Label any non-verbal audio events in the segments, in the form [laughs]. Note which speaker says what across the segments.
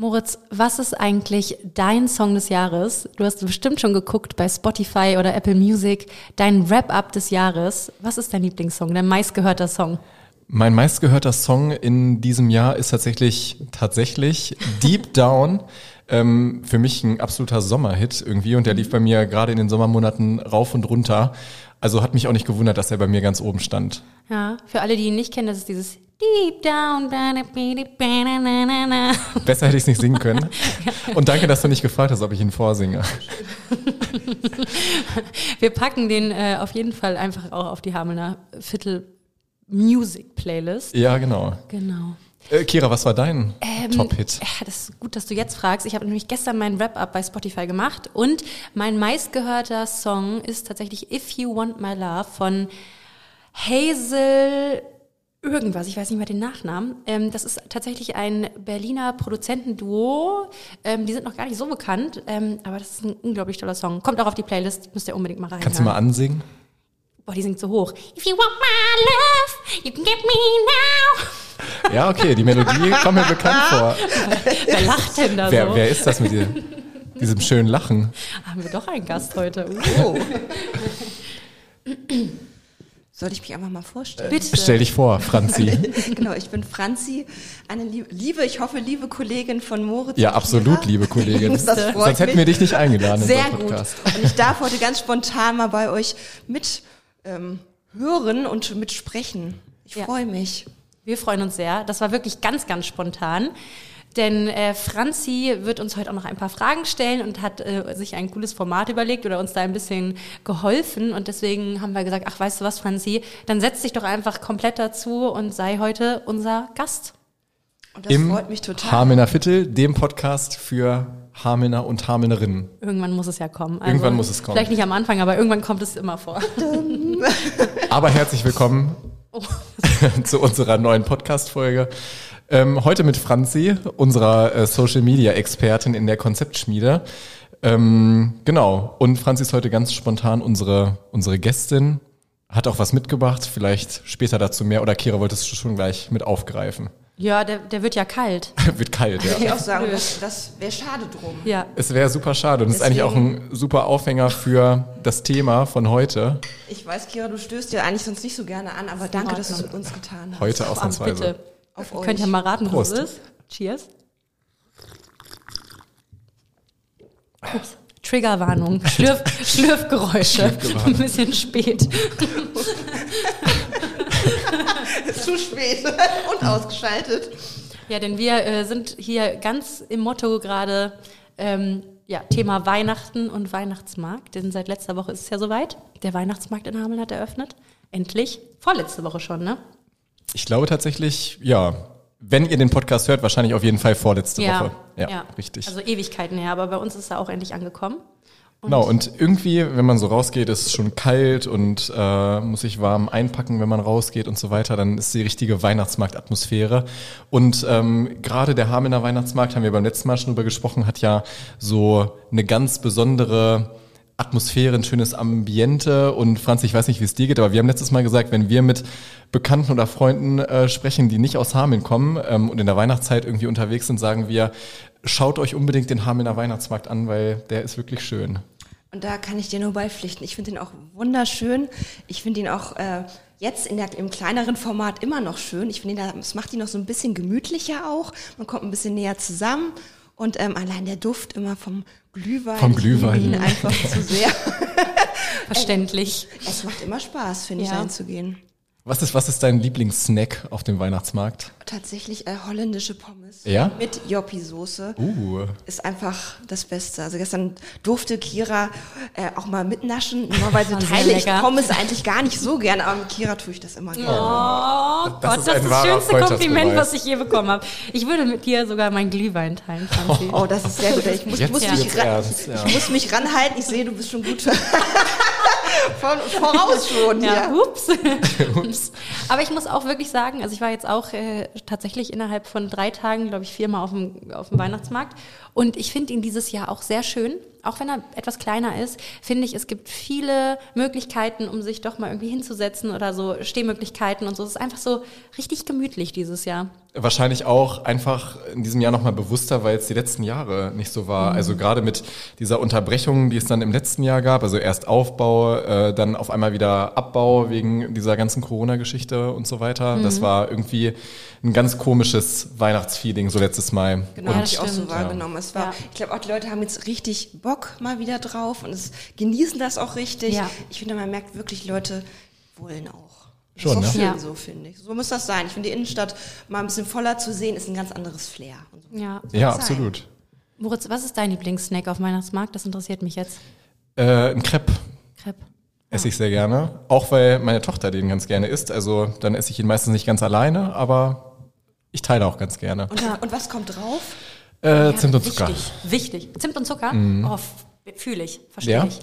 Speaker 1: Moritz, was ist eigentlich dein Song des Jahres? Du hast bestimmt schon geguckt bei Spotify oder Apple Music, dein Wrap-up des Jahres. Was ist dein Lieblingssong, dein meistgehörter Song?
Speaker 2: Mein meistgehörter Song in diesem Jahr ist tatsächlich, tatsächlich Deep [laughs] Down. Ähm, für mich ein absoluter Sommerhit irgendwie und der lief bei mir gerade in den Sommermonaten rauf und runter. Also hat mich auch nicht gewundert, dass er bei mir ganz oben stand.
Speaker 1: Ja, für alle, die ihn nicht kennen, das ist dieses Deep down.
Speaker 2: Besser hätte ich es nicht singen können. [laughs] Und danke, dass du nicht gefragt hast, ob ich ihn vorsinge.
Speaker 1: Wir packen den äh, auf jeden Fall einfach auch auf die Hamelner Viertel Music Playlist.
Speaker 2: Ja, genau.
Speaker 1: Genau.
Speaker 2: Äh, Kira, was war dein
Speaker 1: Ähm,
Speaker 2: Top-Hit?
Speaker 1: Ja, das ist gut, dass du jetzt fragst. Ich habe nämlich gestern meinen Wrap-Up bei Spotify gemacht und mein meistgehörter Song ist tatsächlich If You Want My Love von Hazel irgendwas, ich weiß nicht mehr den Nachnamen. Ähm, das ist tatsächlich ein Berliner Produzentenduo. Ähm, die sind noch gar nicht so bekannt, ähm, aber das ist ein unglaublich toller Song. Kommt auch auf die Playlist, müsst ihr unbedingt mal rein.
Speaker 2: Kannst du mal ansingen?
Speaker 1: Boah, die singt so hoch. If you want my love, you can get me now.
Speaker 2: Ja, okay, die Melodie kommt mir bekannt vor.
Speaker 1: Wer lacht denn da
Speaker 2: Wer,
Speaker 1: so?
Speaker 2: wer ist das mit dir? diesem schönen Lachen?
Speaker 1: Haben wir doch einen Gast heute.
Speaker 3: Oh. Soll ich mich einfach mal vorstellen?
Speaker 1: Bitte.
Speaker 2: Stell dich vor, Franzi. [laughs]
Speaker 3: genau, ich bin Franzi, eine liebe, ich hoffe, liebe Kollegin von Moritz.
Speaker 2: Ja, absolut, liebe Kollegin.
Speaker 3: Das freut
Speaker 2: Sonst hätten wir dich nicht eingeladen in
Speaker 3: Sehr
Speaker 2: unseren
Speaker 3: gut. Und ich darf heute ganz spontan mal bei euch mit ähm, hören und mitsprechen. Ich
Speaker 1: Ja.
Speaker 3: freue mich.
Speaker 1: Wir freuen uns sehr. Das war wirklich ganz, ganz spontan. Denn äh, Franzi wird uns heute auch noch ein paar Fragen stellen und hat äh, sich ein cooles Format überlegt oder uns da ein bisschen geholfen. Und deswegen haben wir gesagt, ach, weißt du was, Franzi, dann setz dich doch einfach komplett dazu und sei heute unser Gast.
Speaker 3: Und das
Speaker 2: Im
Speaker 3: freut mich total.
Speaker 2: Hamelner Viertel, dem Podcast für Hamelner und Hamelnerinnen.
Speaker 1: Irgendwann muss es ja kommen. Also,
Speaker 2: Irgendwann muss es kommen.
Speaker 1: Vielleicht nicht am Anfang, aber irgendwann kommt es immer vor.
Speaker 2: Aber herzlich willkommen
Speaker 1: Oh. [laughs]
Speaker 2: zu unserer neuen Podcast-Folge. Ähm, heute mit Franzi, unserer äh, Social-Media-Expertin in der Konzeptschmiede. Ähm, genau. Und Franzi ist heute ganz spontan unsere, unsere Gästin. Hat auch was mitgebracht, vielleicht später dazu mehr. Oder Kira wolltest du schon gleich mit aufgreifen.
Speaker 1: Ja, der, der wird ja kalt. [laughs]
Speaker 2: Wird kalt, ja.
Speaker 3: Würde ich auch sagen, das, das wäre schade drum.
Speaker 1: Ja.
Speaker 2: Es wäre super schade und es ist eigentlich auch ein super Aufhänger für das Thema von heute.
Speaker 3: Ich weiß, Kira, du stößt ja eigentlich sonst nicht so gerne an, aber danke, dass du es mit uns getan hast.
Speaker 2: Heute
Speaker 1: Ah,
Speaker 2: ausnahmsweise.
Speaker 1: bitte.
Speaker 3: Auf
Speaker 1: Ihr
Speaker 3: euch.
Speaker 1: könnt ja mal raten,
Speaker 2: Prost.
Speaker 1: was es ist. Cheers. Ups. Triggerwarnung. [laughs] Schlürf, Schlürfgeräusche. Ein bisschen spät. [laughs] [laughs]
Speaker 3: Zu spät [laughs] und ausgeschaltet.
Speaker 1: Ja, denn wir äh, sind hier ganz im Motto gerade ähm, ja, Thema Weihnachten und Weihnachtsmarkt. Denn seit letzter Woche ist es ja soweit. Der Weihnachtsmarkt in Hameln hat eröffnet. Endlich. Vorletzte Woche schon, ne?
Speaker 2: Ich glaube tatsächlich, ja, wenn ihr den Podcast hört, wahrscheinlich auf jeden Fall vorletzte Woche. Ja, richtig.
Speaker 1: Also Ewigkeiten her, aber bei uns ist er auch endlich angekommen.
Speaker 2: Genau, und irgendwie, wenn man so rausgeht, ist es schon kalt und äh, muss sich warm einpacken, wenn man rausgeht und so weiter, dann ist die richtige Weihnachtsmarktatmosphäre. Und ähm, gerade der Hamener Weihnachtsmarkt, haben wir beim letzten Mal schon drüber gesprochen, hat ja so eine ganz besondere Atmosphäre, ein schönes Ambiente und Franz, ich weiß nicht, wie es dir geht, aber wir haben letztes Mal gesagt, wenn wir mit Bekannten oder Freunden äh, sprechen, die nicht aus Hameln kommen ähm, und in der Weihnachtszeit irgendwie unterwegs sind, sagen wir, schaut euch unbedingt den Hamelner Weihnachtsmarkt an, weil der ist wirklich schön.
Speaker 3: Und da kann ich dir nur beipflichten. Ich finde ihn auch wunderschön. Ich finde ihn auch äh, jetzt in der, im kleineren Format immer noch schön. Ich finde, ihn da- es macht ihn noch so ein bisschen gemütlicher auch. Man kommt ein bisschen näher zusammen. Und ähm, allein der Duft immer vom Glühwein.
Speaker 2: Vom Glühwein.
Speaker 3: ihn einfach zu sehr. [laughs]
Speaker 1: Verständlich.
Speaker 3: Es macht immer Spaß, finde ich,
Speaker 1: Ja.
Speaker 2: Was ist, was ist dein Lieblingssnack auf dem Weihnachtsmarkt?
Speaker 3: Tatsächlich äh, holländische Pommes.
Speaker 2: Ja?
Speaker 3: Mit Joppi-Soße.
Speaker 2: Uh.
Speaker 3: Ist einfach das Beste. Also gestern durfte Kira äh, auch mal mitnaschen. Normalerweise teile ich. Pommes eigentlich gar nicht so gerne, aber mit Kira tue ich das immer gerne.
Speaker 1: Oh
Speaker 2: Das
Speaker 1: Gott,
Speaker 2: ist
Speaker 1: das ist das schönste Kompliment, was ich je bekommen habe. Ich würde mit dir sogar meinen Glühwein teilen, Franzi.
Speaker 3: Oh, das ist sehr gut. Ich muss, muss, mich, ran,
Speaker 2: ernst, ja.
Speaker 3: ich muss mich ranhalten. Ich sehe, du bist schon gut [laughs] Von, voraus schon.
Speaker 1: Ja,
Speaker 3: Ja.
Speaker 1: ups. [laughs] ups. Aber ich muss auch wirklich sagen, also ich war jetzt auch äh, tatsächlich innerhalb von drei Tagen, glaube ich, viermal auf dem, auf dem Weihnachtsmarkt. Und ich finde ihn dieses Jahr auch sehr schön. Auch wenn er etwas kleiner ist, finde ich, es gibt viele Möglichkeiten, um sich doch mal irgendwie hinzusetzen oder so Stehmöglichkeiten und so. Es ist einfach so richtig gemütlich dieses Jahr.
Speaker 2: Wahrscheinlich auch einfach in diesem Jahr nochmal bewusster, weil es die letzten Jahre nicht so war. Also gerade mit dieser Unterbrechung, die es dann im letzten Jahr gab, also erst Aufbau, äh, dann auf einmal wieder Abbau wegen dieser ganzen Corona-Geschichte und so weiter. Das war irgendwie ein ganz komisches Weihnachtsfeeling so letztes Mal.
Speaker 3: Genau,
Speaker 1: Ja,
Speaker 3: habe
Speaker 1: das
Speaker 3: ich auch so wahrgenommen. Es war,
Speaker 1: Ja.
Speaker 3: ich glaube auch die Leute haben jetzt richtig Bock mal wieder drauf und es genießen das auch richtig.
Speaker 1: Ja.
Speaker 3: Ich finde, man merkt wirklich, Leute wollen auch. Das
Speaker 2: Schon,
Speaker 3: ist auch
Speaker 2: ne?
Speaker 3: schön
Speaker 1: Ja.
Speaker 3: so, finde ich. So muss das sein. Ich finde, die Innenstadt mal ein bisschen voller zu sehen, ist ein ganz anderes Flair. Und so.
Speaker 1: Ja.
Speaker 2: Ja,
Speaker 3: sein.
Speaker 2: absolut.
Speaker 1: Moritz, was ist dein Lieblingssnack auf Weihnachtsmarkt? Das interessiert mich jetzt.
Speaker 2: Äh, ein Crepe
Speaker 1: Crepe.
Speaker 2: esse ich sehr gerne. Auch weil meine Tochter den ganz gerne isst. Also dann esse ich ihn meistens nicht ganz alleine, aber ich teile auch ganz gerne.
Speaker 3: Und, und was kommt drauf?
Speaker 2: Äh, Zimt und Zucker.
Speaker 1: Wichtig, wichtig. Zimt und Zucker? Oh, fühle ich, verstehe
Speaker 2: Ja?
Speaker 1: ich.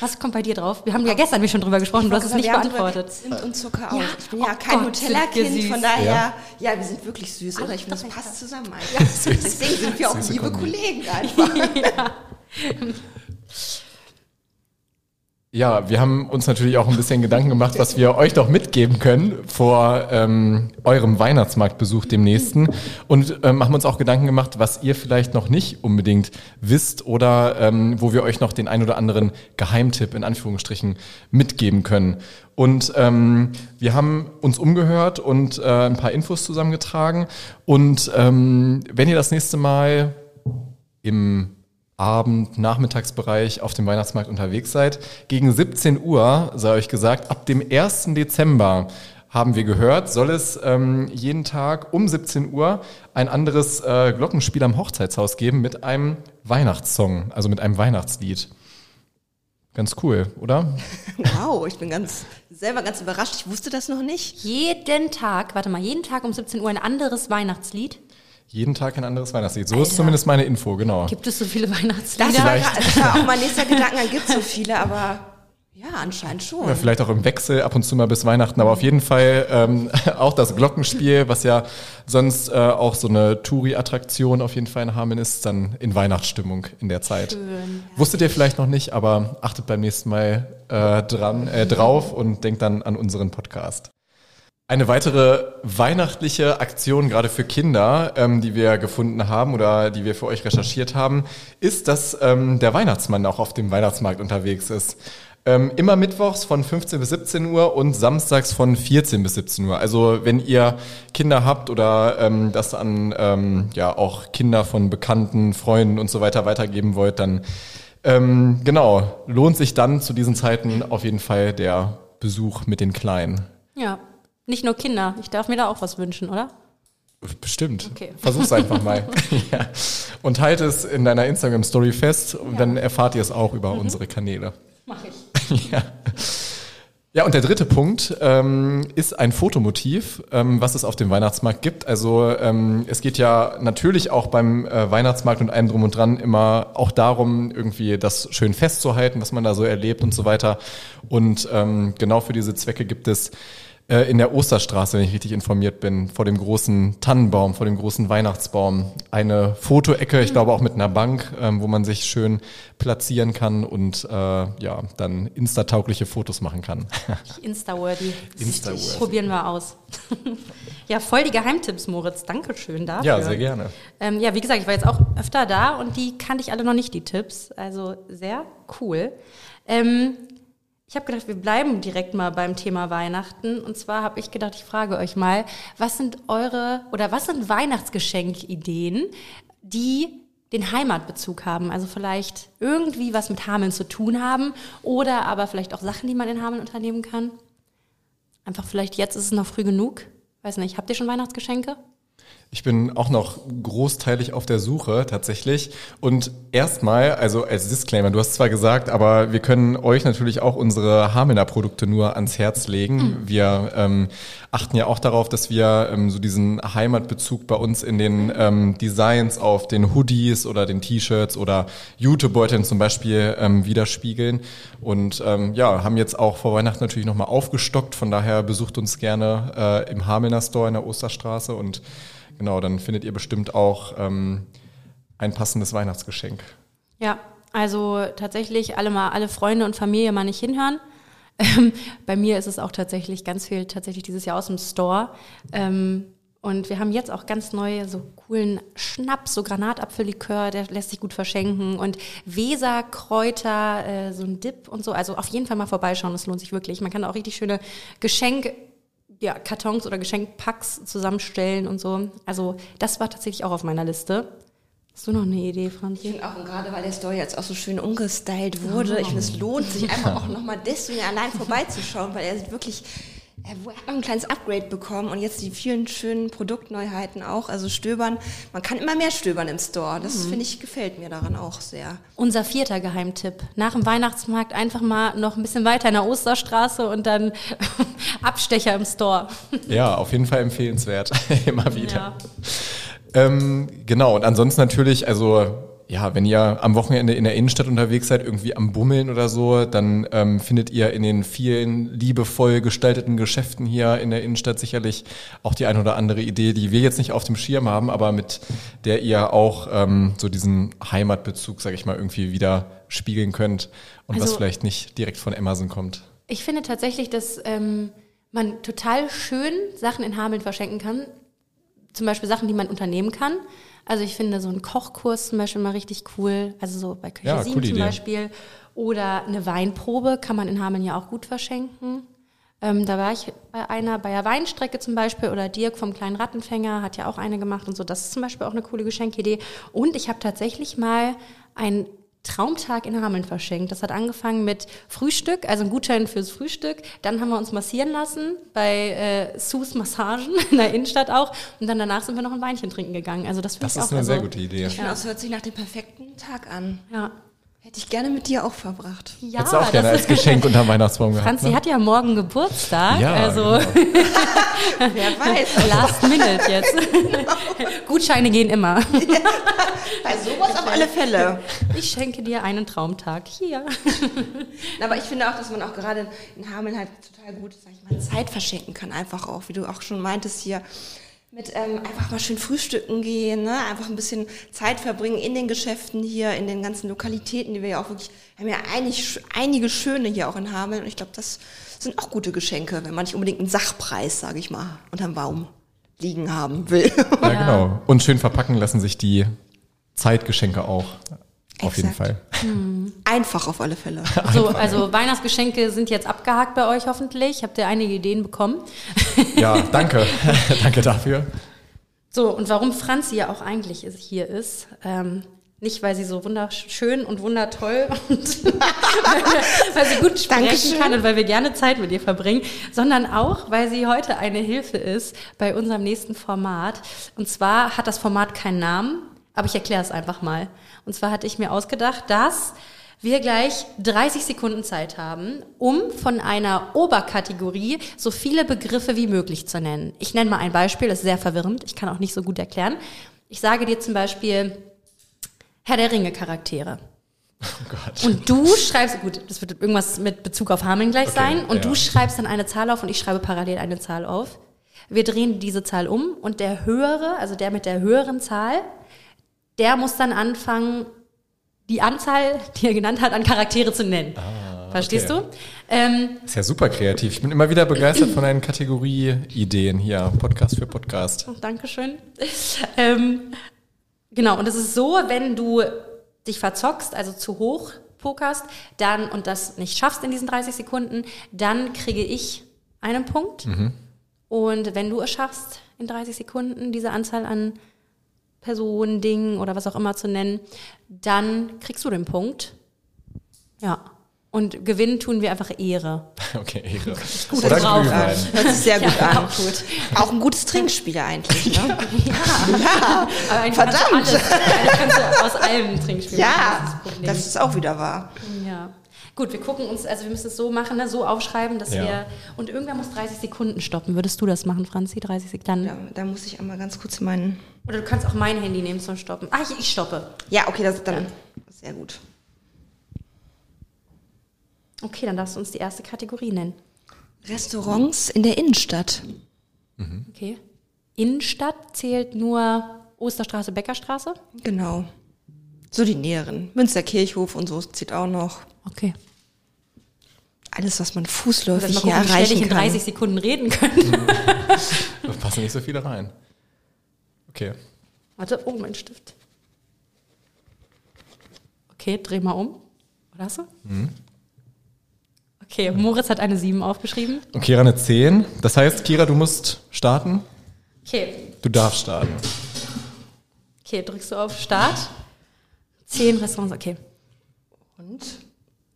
Speaker 1: Was kommt bei dir drauf? Wir haben ja gestern schon drüber gesprochen, du hast es nicht beantwortet.
Speaker 3: Zimt und Zucker auch.
Speaker 1: Ja.
Speaker 3: Ich bin
Speaker 1: Oh
Speaker 3: ja kein
Speaker 1: sind wir
Speaker 3: Nutella-Kind, von daher, ja.
Speaker 2: Ja.
Speaker 3: wir sind wirklich süß, oder? Ich finde, das passt zusammen. [laughs] Deswegen sind wir auch
Speaker 2: Süße
Speaker 3: liebe
Speaker 2: Kombi.
Speaker 3: Kollegen einfach. [laughs]
Speaker 2: Ja, wir haben uns natürlich auch ein bisschen Gedanken gemacht, was wir euch doch mitgeben können vor ähm, eurem Weihnachtsmarktbesuch dem nächsten und ähm, haben uns auch Gedanken gemacht, was ihr vielleicht noch nicht unbedingt wisst oder ähm, wo wir euch noch den ein oder anderen Geheimtipp in Anführungsstrichen mitgeben können. Und ähm, wir haben uns umgehört und äh, ein paar Infos zusammengetragen und ähm, wenn ihr das nächste Mal im Abend, Nachmittagsbereich auf dem Weihnachtsmarkt unterwegs seid. Gegen 17 Uhr, sei euch gesagt, ab dem 1. Dezember haben wir gehört, soll es ähm, jeden Tag um 17 Uhr ein anderes äh, Glockenspiel am Hochzeitshaus geben mit einem Weihnachtssong, also mit einem Weihnachtslied. Ganz cool, oder? [laughs]
Speaker 3: Wow, ich bin ganz selber ganz überrascht. Ich wusste das noch nicht.
Speaker 1: Jeden Tag, warte mal, jeden Tag um 17 Uhr ein anderes Weihnachtslied.
Speaker 2: Jeden Tag ein anderes Weihnachtslied. So ist zumindest meine Info, genau.
Speaker 1: Gibt es so viele
Speaker 3: Das
Speaker 1: Weihnachtslieder?
Speaker 3: war,
Speaker 2: Vielleicht.
Speaker 3: gra- das war auch mein nächster Gedanke, da gibt es so viele, aber ja, anscheinend schon.
Speaker 2: Ja, vielleicht auch im Wechsel ab und zu mal bis Weihnachten, aber auf jeden Fall ähm, [laughs] auch das Glockenspiel, was ja sonst äh, auch so eine Touri-Attraktion auf jeden Fall in Hameln ist, dann in Weihnachtsstimmung in der Zeit.
Speaker 1: Schön.
Speaker 2: Wusstet ihr vielleicht noch nicht, aber achtet beim nächsten Mal äh, dran, äh, drauf und denkt dann an unseren Podcast. Eine weitere weihnachtliche Aktion, gerade für Kinder, ähm, die wir gefunden haben oder die wir für euch recherchiert haben, ist, dass ähm, der Weihnachtsmann auch auf dem Weihnachtsmarkt unterwegs ist. Ähm, immer mittwochs von 15 bis 17 Uhr und samstags von 14 bis 17 Uhr. Also wenn ihr Kinder habt oder ähm, das an ähm, ja auch Kinder von Bekannten, Freunden und so weiter weitergeben wollt, dann ähm, genau lohnt sich dann zu diesen Zeiten auf jeden Fall der Besuch mit den Kleinen.
Speaker 1: Ja, nicht nur Kinder. Ich darf mir da auch was wünschen, oder?
Speaker 2: Bestimmt.
Speaker 1: Okay.
Speaker 2: Versuch's einfach mal. [laughs] ja. Und halt es in deiner Instagram-Story fest und dann erfahrt ihr es auch über unsere Kanäle.
Speaker 1: Mach ich. [laughs]
Speaker 2: ja. Ja, und der dritte Punkt ähm, ist ein Fotomotiv, ähm, was es auf dem Weihnachtsmarkt gibt. Also ähm, es geht ja natürlich auch beim äh, Weihnachtsmarkt und allem drum und dran immer auch darum, irgendwie das schön festzuhalten, was man da so erlebt und so weiter. Und ähm, genau für diese Zwecke gibt es in der Osterstraße, wenn ich richtig informiert bin, vor dem großen Tannenbaum, vor dem großen Weihnachtsbaum, eine Fotoecke, ich glaube auch mit einer Bank, ähm, wo man sich schön platzieren kann und äh, ja, dann instataugliche Fotos machen kann. [laughs]
Speaker 1: Insta-worthy.
Speaker 2: Insta-worthy.
Speaker 1: Probieren wir aus. [laughs] ja, voll die Geheimtipps, Moritz. Dankeschön dafür.
Speaker 2: ja, sehr gerne.
Speaker 1: Ähm, ja, wie gesagt, ich war jetzt auch öfter da und die kannte ich alle noch nicht, die Tipps. Also sehr cool. Ähm, ich habe gedacht, wir bleiben direkt mal beim Thema Weihnachten. Und zwar habe ich gedacht, ich frage euch mal, was sind eure oder was sind Weihnachtsgeschenkideen, die den Heimatbezug haben? Also vielleicht irgendwie was mit Hameln zu tun haben oder aber vielleicht auch Sachen, die man in Hameln unternehmen kann. Einfach vielleicht jetzt ist es noch früh genug. Weiß nicht, habt ihr schon Weihnachtsgeschenke?
Speaker 2: Ich bin auch noch großteilig auf der Suche tatsächlich. Und erstmal, also als Disclaimer, du hast zwar gesagt, aber wir können euch natürlich auch unsere Hamelner Produkte nur ans Herz legen. Wir ähm, achten ja auch darauf, dass wir ähm, so diesen Heimatbezug bei uns in den ähm, Designs auf den Hoodies oder den T-Shirts oder Jutebeuteln zum Beispiel ähm, widerspiegeln. Und ähm, ja, haben jetzt auch vor Weihnachten natürlich nochmal aufgestockt. Von daher besucht uns gerne äh, im Hamelner Store in der Osterstraße und Genau, dann findet ihr bestimmt auch ähm, ein passendes Weihnachtsgeschenk.
Speaker 1: Ja, also tatsächlich alle mal, alle Freunde und Familie mal nicht hinhören. Ähm, bei mir ist es auch tatsächlich ganz viel tatsächlich dieses Jahr aus dem Store. Ähm, Und wir haben jetzt auch ganz neue, so coolen Schnaps, so Granatapfellikör, der lässt sich gut verschenken. Und Weserkräuter, äh, so ein Dip und so. Also auf jeden Fall mal vorbeischauen, das lohnt sich wirklich. Man kann auch richtig schöne Geschenk, ja, Kartons oder Geschenkpacks zusammenstellen und so. Also das war tatsächlich auch auf meiner Liste. Hast du noch eine Idee, Franz?
Speaker 3: Ich finde auch, und gerade weil der Store jetzt auch so schön umgestylt wurde, ich finde, es lohnt sich einfach auch nochmal deswegen allein [laughs] vorbeizuschauen, weil er sieht wirklich, er hat noch ein kleines Upgrade bekommen und jetzt die vielen schönen Produktneuheiten auch, also stöbern. Man kann immer mehr stöbern im Store. Das finde ich, gefällt mir daran auch sehr.
Speaker 1: Unser vierter Geheimtipp. Nach dem Weihnachtsmarkt einfach mal noch ein bisschen weiter in der Osterstraße und dann [laughs] Abstecher im Store. [laughs]
Speaker 2: Ja, auf jeden Fall empfehlenswert. [laughs] Immer wieder.
Speaker 1: Ja.
Speaker 2: Ähm, genau, und ansonsten natürlich, also ja, wenn ihr am Wochenende in der Innenstadt unterwegs seid, irgendwie am Bummeln oder so, dann ähm, findet ihr in den vielen liebevoll gestalteten Geschäften hier in der Innenstadt sicherlich auch die ein oder andere Idee, die wir jetzt nicht auf dem Schirm haben, aber mit der ihr auch ähm, so diesen Heimatbezug, sage ich mal, irgendwie wieder spiegeln könnt und was
Speaker 1: Also-
Speaker 2: vielleicht nicht direkt von Amazon kommt.
Speaker 1: Ich finde tatsächlich, dass ähm, man total schön Sachen in Hameln verschenken kann. Zum Beispiel Sachen, die man unternehmen kann. Also ich finde so einen Kochkurs zum Beispiel mal richtig cool. Also so bei Küche
Speaker 2: Ja,
Speaker 1: 7
Speaker 2: coole
Speaker 1: zum
Speaker 2: Idee.
Speaker 1: Beispiel. Oder eine Weinprobe kann man in Hameln ja auch gut verschenken. Ähm, da war ich bei einer, bei der Weinstrecke zum Beispiel, oder Dirk vom kleinen Rattenfänger hat ja auch eine gemacht und so. Das ist zum Beispiel auch eine coole Geschenkidee. Und ich habe tatsächlich mal ein Traumtag in Hameln verschenkt. Das hat angefangen mit Frühstück, also ein Gutschein fürs Frühstück. Dann haben wir uns massieren lassen bei äh, Sus Massagen [laughs] in der Innenstadt auch. Und dann danach sind wir noch ein Weinchen trinken gegangen. Also das finde
Speaker 2: Das
Speaker 1: ich auch
Speaker 2: ist eine
Speaker 1: also,
Speaker 2: sehr gute Idee.
Speaker 3: Ich finde, das hört sich nach dem perfekten Tag an.
Speaker 1: Ja.
Speaker 3: Hätte ich gerne mit dir auch verbracht.
Speaker 1: Ja,
Speaker 2: Hättest du auch gerne
Speaker 1: das-
Speaker 2: als Geschenk [laughs] unterm Weihnachtsbaum gehabt.
Speaker 1: Franzi
Speaker 2: ne?
Speaker 1: hat ja morgen Geburtstag,
Speaker 2: ja,
Speaker 1: also
Speaker 2: genau. [laughs]
Speaker 3: Wer weiß.
Speaker 1: last minute jetzt. [laughs] Gutscheine gehen immer.
Speaker 3: Bei sowas auf alle Fälle.
Speaker 1: Ich schenke dir einen Traumtag. Hier.
Speaker 3: Aber ich finde auch, dass man auch gerade in Hameln halt total gut, sag ich mal, Zeit verschenken kann. Einfach auch, wie du auch schon meintest hier, mit ähm, einfach mal schön frühstücken gehen, ne? einfach ein bisschen Zeit verbringen in den Geschäften hier, in den ganzen Lokalitäten, die wir ja auch wirklich, haben ja einig, einige schöne hier auch in Hameln. Und ich glaube, das sind auch gute Geschenke, wenn man nicht unbedingt einen Sachpreis, sage ich mal, unterm Baum liegen haben will.
Speaker 2: Ja, [laughs] genau. Und schön verpacken lassen sich die Zeitgeschenke auch. Auf jeden. Fall.
Speaker 3: Einfach auf alle Fälle. [laughs]
Speaker 1: So, also Weihnachtsgeschenke sind jetzt abgehakt bei euch hoffentlich. Habt ihr einige Ideen bekommen?
Speaker 2: Ja, danke. [laughs] danke dafür.
Speaker 1: So, und warum Franzi ja auch eigentlich ist- hier ist, ähm, nicht weil sie so wunderschön und wundertoll [laughs] und weil sie gut sprechen
Speaker 3: Dankeschön.
Speaker 1: kann und weil wir gerne Zeit mit ihr verbringen, sondern auch, weil sie heute eine Hilfe ist bei unserem nächsten Format. Und zwar hat das Format keinen Namen, aber ich erkläre es einfach mal. Und zwar hatte ich mir ausgedacht, dass wir gleich 30 Sekunden Zeit haben, um von einer Oberkategorie so viele Begriffe wie möglich zu nennen. Ich nenne mal ein Beispiel, das ist sehr verwirrend, ich kann auch nicht so gut erklären. Ich sage dir zum Beispiel Herr der Ringe Charaktere.
Speaker 2: Oh Gott.
Speaker 1: Und du schreibst, gut, das wird irgendwas mit Bezug auf Hameln gleich
Speaker 2: Okay,
Speaker 1: sein, und
Speaker 2: ja.
Speaker 1: du schreibst dann eine Zahl auf und ich schreibe parallel eine Zahl auf. Wir drehen diese Zahl um und der höhere, also der mit der höheren Zahl, der muss dann anfangen, die Anzahl, die er genannt hat, an Charaktere zu nennen. Verstehst
Speaker 2: Ah, okay.
Speaker 1: du? Ähm,
Speaker 2: Ist ja super kreativ. Ich bin immer wieder begeistert von deinen Kategorie-Ideen hier. Podcast für Podcast.
Speaker 1: Dankeschön. [laughs] Ähm, genau, und es ist so, wenn du dich verzockst, also zu hoch pokerst, dann und das nicht schaffst in diesen 30 Sekunden, dann kriege ich einen Punkt. Und wenn du es schaffst, in 30 Sekunden diese Anzahl an Personen, Dingen oder was auch immer zu nennen, dann kriegst du den Punkt. Ja. Und gewinnen tun wir einfach Ehre. [laughs]
Speaker 2: Okay, Ehre.
Speaker 1: Gut
Speaker 2: Oder
Speaker 1: drauf.
Speaker 2: Glühwein.
Speaker 3: Hört sich sehr [laughs] gut
Speaker 1: Ja,
Speaker 3: an.
Speaker 1: auch gut.
Speaker 3: Auch ein gutes Trinkspiel eigentlich. Ne? [laughs]
Speaker 1: Aber eigentlich
Speaker 3: Verdammt.
Speaker 1: Kannst du alles, eigentlich kannst du aus allem Trinkspiel machen.
Speaker 3: Ja,
Speaker 1: das ist das
Speaker 3: das ist auch wieder wahr.
Speaker 1: Ja. Gut, wir gucken uns, also wir müssen es so machen, ne, so aufschreiben, dass
Speaker 2: Ja.
Speaker 1: wir. Und irgendwer muss 30 Sekunden stoppen. Würdest du das machen, Franzi? 30 Sekunden?
Speaker 3: Da, da muss ich einmal ganz kurz meinen.
Speaker 1: Oder du kannst auch mein Handy nehmen zum Stoppen. Ah, ich, ich stoppe.
Speaker 3: Ja, okay, das ist dann sehr gut.
Speaker 1: Okay, dann darfst du uns die erste Kategorie nennen.
Speaker 3: Restaurants in der Innenstadt.
Speaker 1: Okay. Innenstadt zählt nur Osterstraße, Beckerstraße?
Speaker 3: Genau. So die näheren. Münsterkirchhof und so zählt auch noch.
Speaker 1: Okay.
Speaker 3: Alles, was man fußläufig
Speaker 1: wir
Speaker 3: hier
Speaker 1: gucken, schnell ich
Speaker 3: erreichen
Speaker 1: in
Speaker 3: kann.
Speaker 1: 30 Sekunden reden können. [laughs]
Speaker 2: Da passen nicht so viele rein. Okay.
Speaker 1: Warte, oh, mein Stift. Okay, dreh mal um. Oder hast du? Okay, Moritz hat eine 7 aufgeschrieben.
Speaker 2: Und Kira eine 10. Das heißt, Kira, du musst starten.
Speaker 1: Okay,
Speaker 2: Du darfst starten.
Speaker 1: okay, drückst du auf Start. 10 Restaurants, okay.
Speaker 3: Und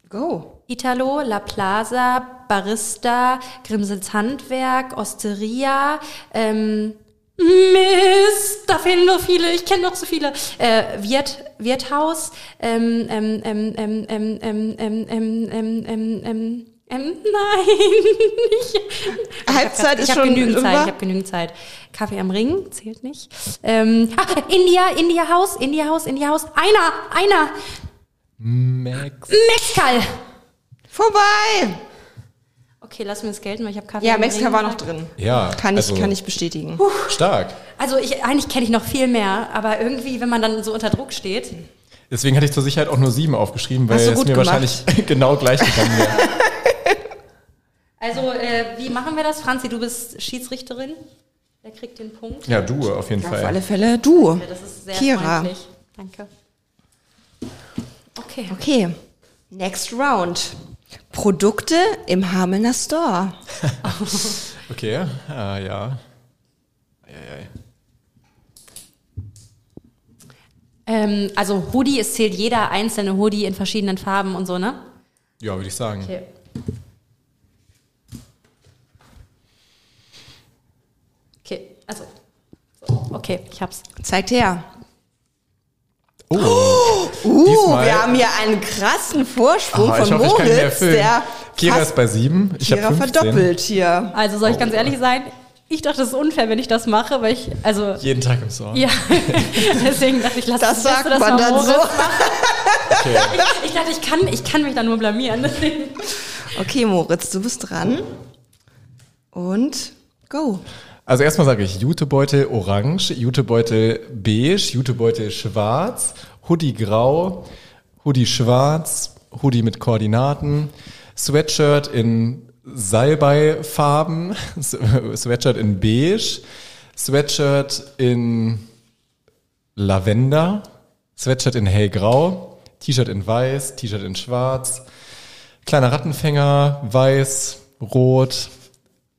Speaker 3: go.
Speaker 1: Italo, La Plaza, Barista, Grimsels Handwerk, Osteria, ähm, Mist, da fehlen noch viele, ich kenne noch so viele. Äh, Wirt, Wirthaus, ähm, ähm, ähm, ähm, ähm, ähm, ähm, ähm, ähm, ähm, ähm, ähm, nein. Ich,
Speaker 3: Halbzeit
Speaker 1: ich
Speaker 3: ist
Speaker 1: habe
Speaker 3: schon
Speaker 1: genügend Zeit, ich habe genügend Zeit. Kaffee am Ring zählt nicht. Ähm, ah, India, India Haus, India Haus, India Haus. Einer, einer.
Speaker 2: Max.
Speaker 1: Mexikal.
Speaker 3: Vorbei.
Speaker 1: Okay, lass mir das gelten, weil ich habe Kaffee
Speaker 3: Ja,
Speaker 1: Ring
Speaker 3: war noch drin.
Speaker 2: Ja.
Speaker 3: Kann ich,
Speaker 2: also,
Speaker 3: kann ich bestätigen.
Speaker 2: Stark.
Speaker 1: Also ich, eigentlich kenne ich noch viel mehr, aber irgendwie, wenn man dann so unter Druck steht.
Speaker 2: Deswegen hatte ich zur Sicherheit auch nur sieben aufgeschrieben, weil es mir
Speaker 3: gemacht.
Speaker 2: wahrscheinlich [laughs] genau gleich gegangen wäre. [laughs]
Speaker 1: Also, äh, wie machen wir das? Franzi, du bist Schiedsrichterin. Wer kriegt den Punkt?
Speaker 2: Ja, du auf jeden
Speaker 3: Auf
Speaker 2: Fall.
Speaker 3: alle Fälle du.
Speaker 1: Ja, das ist sehr
Speaker 3: Kira.
Speaker 1: freundlich. Danke. Okay.
Speaker 3: Okay. Next round. Produkte im Hamelner Store. [laughs]
Speaker 2: Okay, ah, ja. Eieiei.
Speaker 1: Ähm, also Hoodie, es zählt jeder einzelne Hoodie in verschiedenen Farben und so, ne?
Speaker 2: Ja, würde ich sagen.
Speaker 1: Okay. Okay, also. So, okay, ich hab's.
Speaker 3: Zeigt her.
Speaker 2: Oh,
Speaker 3: Uh,
Speaker 2: Diesmal-
Speaker 3: wir haben hier einen krassen Vorsprung
Speaker 2: ich
Speaker 3: von
Speaker 2: hoffe, ich
Speaker 3: Moritz, der
Speaker 2: Kira ist bei sieben, ich habe
Speaker 3: Kira
Speaker 2: 15.
Speaker 3: verdoppelt hier.
Speaker 1: Also soll ich ganz ehrlich sein? Ich dachte, das ist unfair, wenn ich das mache, weil ich, also,
Speaker 2: Jeden Tag im Store.
Speaker 1: ja, [laughs] deswegen dachte ich, lass
Speaker 3: Das
Speaker 1: lass
Speaker 3: sagt
Speaker 1: du das
Speaker 3: man
Speaker 1: mal
Speaker 3: dann
Speaker 1: Moritz
Speaker 3: so.
Speaker 2: Okay.
Speaker 1: Ich dachte, ich kann, ich kann mich da nur blamieren. Deswegen.
Speaker 3: Okay, Moritz, du bist dran. Und go.
Speaker 2: Also erstmal sage ich Jutebeutel orange, Jutebeutel beige, Jutebeutel schwarz, Hoodie grau, Hoodie schwarz, Hoodie mit Koordinaten, Sweatshirt in Salbeifarben, [laughs] Sweatshirt in beige, Sweatshirt in Lavender, Sweatshirt in hellgrau, T-Shirt in weiß, T-Shirt in schwarz, kleiner Rattenfänger, weiß, rot,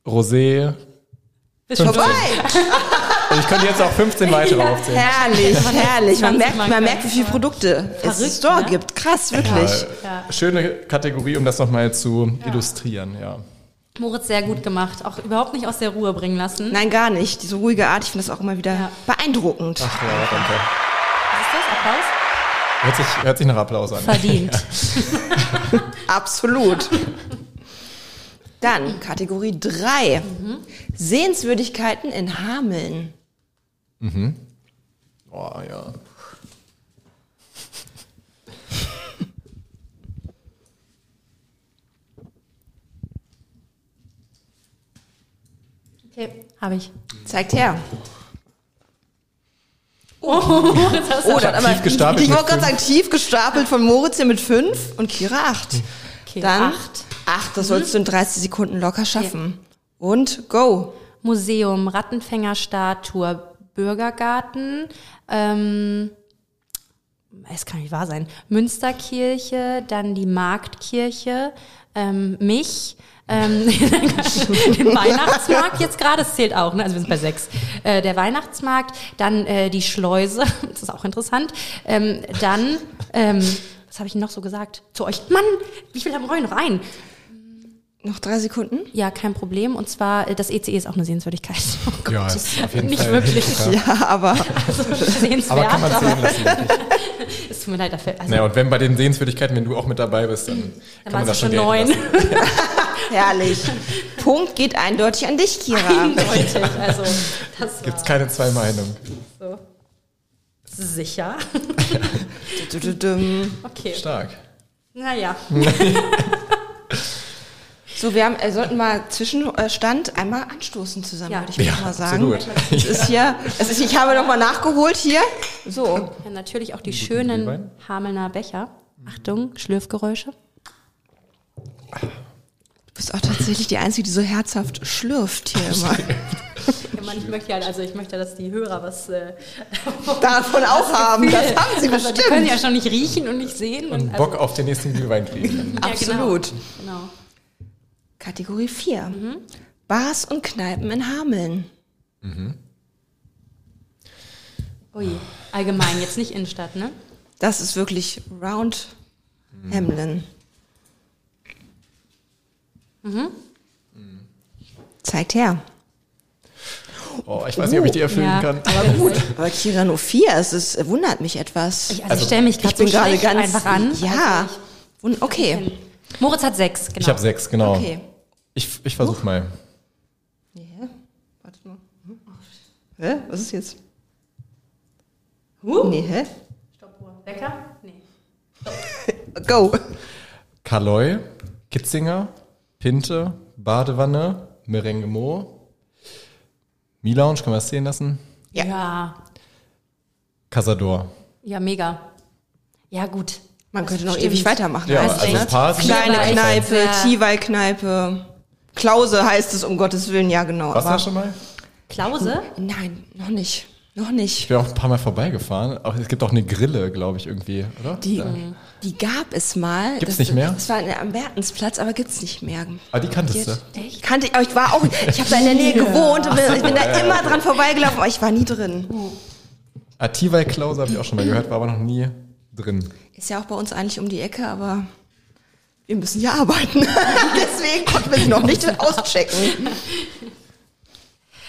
Speaker 2: rosé,
Speaker 1: Bist
Speaker 3: Vorbei.
Speaker 2: Und ich könnte jetzt auch 15 weitere aufzählen.
Speaker 3: Herrlich, herrlich. Man
Speaker 1: 20
Speaker 3: merkt, man merkt, wie viele Produkte es im Store
Speaker 1: ne?
Speaker 3: gibt. Krass, wirklich.
Speaker 1: Ja.
Speaker 2: Schöne Kategorie, um das nochmal zu illustrieren, ja.
Speaker 1: Moritz sehr gut gemacht. Auch überhaupt nicht aus der Ruhe bringen lassen.
Speaker 3: Nein, gar nicht. Diese ruhige Art, ich finde das auch immer wieder
Speaker 1: Ja.
Speaker 3: beeindruckend.
Speaker 2: Ach ja, danke.
Speaker 1: Was ist das? Applaus?
Speaker 2: Hört sich, hört sich nach Applaus an.
Speaker 1: Verdient. [laughs]
Speaker 3: Absolut. Dann Kategorie 3. Mhm. Sehenswürdigkeiten in Hameln. Mhm.
Speaker 2: Oh ja.
Speaker 1: Okay, habe ich.
Speaker 3: Zeigt her.
Speaker 1: Oh, [laughs] das hast du
Speaker 3: oh,
Speaker 2: dann
Speaker 3: aber
Speaker 2: gestapelt.
Speaker 3: Ich wollte gerade sagen, tief gestapelt von Moritz hier mit 5 und Kira 8.
Speaker 1: Okay,
Speaker 3: dann 8. Ach, das mhm. sollst du in 30 Sekunden locker schaffen. Okay. Und go.
Speaker 1: Museum, Rattenfängerstatue, Bürgergarten, ähm, es kann nicht wahr sein, Münsterkirche, dann die Marktkirche, ähm, mich, ähm, [laughs] den Weihnachtsmarkt jetzt gerade, es zählt auch, ne? also wir sind bei sechs, äh, der Weihnachtsmarkt, dann äh, die Schleuse, [laughs] das ist auch interessant, ähm, dann, ähm, was habe ich noch so gesagt? Zu euch, Mann, wie viel haben wir noch ein?
Speaker 3: Noch drei Sekunden?
Speaker 1: Ja, kein Problem. Und zwar, äh, das ECE ist auch eine Sehenswürdigkeit. [laughs] Oh Gott,
Speaker 2: Ja,
Speaker 1: das
Speaker 2: ist auf jeden
Speaker 1: nicht
Speaker 2: Fall
Speaker 1: wirklich.
Speaker 3: Ja, aber [laughs]
Speaker 1: also sehenswert,
Speaker 2: Aber kann man
Speaker 1: aber
Speaker 2: sehen lassen. [laughs]
Speaker 1: es tut mir leid dafür. Also,
Speaker 2: Naja, und wenn bei den Sehenswürdigkeiten, wenn du auch mit dabei bist, dann
Speaker 1: dann
Speaker 2: kann
Speaker 1: waren
Speaker 2: man
Speaker 1: es
Speaker 2: das
Speaker 1: schon
Speaker 2: schon
Speaker 1: neun.
Speaker 3: herrlich. Punkt geht eindeutig an dich, Kira.
Speaker 1: Eindeutig. Also, das
Speaker 2: Gibt's
Speaker 1: war
Speaker 2: keine zwei Meinungen.
Speaker 1: so. Sicher. Okay.
Speaker 2: Stark.
Speaker 1: Naja.
Speaker 3: So, wir haben, äh, sollten mal Zwischenstand einmal anstoßen zusammen,
Speaker 1: Ja.
Speaker 3: würde ich
Speaker 2: Ja,
Speaker 3: mal sagen.
Speaker 2: absolut.
Speaker 3: Es ist hier, es ist, ich habe noch mal nachgeholt hier. So,
Speaker 1: Ja, natürlich auch die schönen Hamelner Becher. Achtung, Schlürfgeräusche.
Speaker 3: du bist auch tatsächlich die Einzige, die so herzhaft schlürft hier immer. [laughs]
Speaker 1: Ich möchte ja, also ich möchte, dass die Hörer was äh, [laughs]
Speaker 3: Davon auch haben. Das haben sie
Speaker 1: also, Die können
Speaker 3: bestimmt.
Speaker 1: ja schon nicht riechen und nicht sehen.
Speaker 2: Und
Speaker 1: also-
Speaker 2: Bock auf den nächsten Glühwein kriegen.
Speaker 1: Ja,
Speaker 3: Absolut.
Speaker 1: Genau.
Speaker 3: Kategorie 4. Bars und Kneipen in Hameln.
Speaker 1: Ui, allgemein, jetzt nicht Innenstadt, ne?
Speaker 3: Das ist wirklich Round Hamelin. Zeigt her.
Speaker 2: Oh, ich weiß nicht, ob ich die erfüllen
Speaker 1: Ja.
Speaker 2: kann.
Speaker 3: Aber gut, [laughs] aber Kira nur 4, es ist, wundert mich etwas.
Speaker 1: Ich, also, ich stelle mich gerade
Speaker 3: ich bin
Speaker 1: so
Speaker 3: gerade ganz
Speaker 1: einfach an.
Speaker 3: Ja.
Speaker 1: Also
Speaker 3: Wun- okay.
Speaker 1: ich, Moritz hat sechs, genau.
Speaker 2: Ich habe sechs, genau.
Speaker 3: Okay.
Speaker 2: Ich, ich versuche mal.
Speaker 3: Ja. Warte mal. Hm? Hä? Was ist jetzt?
Speaker 1: Huh?
Speaker 3: Nee, hä?
Speaker 1: Stoppuhr. Lecker? Nee. [laughs]
Speaker 3: Go.
Speaker 2: Kaloy, Kitzinger, Pinte, Badewanne, Merengue Mo, Milounge, können wir das sehen lassen?
Speaker 3: Ja.
Speaker 1: Ja.
Speaker 2: Casador.
Speaker 1: Ja, mega. Ja, gut.
Speaker 3: Man könnte noch
Speaker 1: Stimmt.
Speaker 3: ewig weitermachen.
Speaker 2: Ja, also ein paar sind
Speaker 3: Kleine. Kneipe,
Speaker 1: Ja.
Speaker 3: Klause heißt es, um Gottes Willen, ja genau.
Speaker 2: Warst du da schon mal?
Speaker 1: Klause?
Speaker 3: Nein, noch nicht. Noch
Speaker 2: Ich
Speaker 3: nicht.
Speaker 2: bin auch ein paar Mal vorbeigefahren. Auch, es gibt auch eine Grille, glaube ich, irgendwie, oder?
Speaker 3: Die,
Speaker 2: Ja.
Speaker 3: die gab es mal.
Speaker 2: Gibt's
Speaker 3: das,
Speaker 2: nicht mehr?
Speaker 3: Das war am Bertensplatz, aber gibt's nicht mehr.
Speaker 2: Ah, die kanntest du?
Speaker 3: Jetzt- Kannte ich, aber ich war auch, ich habe da in der Nähe [laughs] gewohnt und bin, ich bin da immer dran vorbeigelaufen, aber ich war nie drin.
Speaker 2: Ah, Tiwal Klause habe ich auch schon mal gehört, war aber noch nie drin.
Speaker 3: Ist ja auch bei uns eigentlich um die Ecke, aber wir müssen ja arbeiten. [laughs] Deswegen konnten wir sie noch nicht auschecken.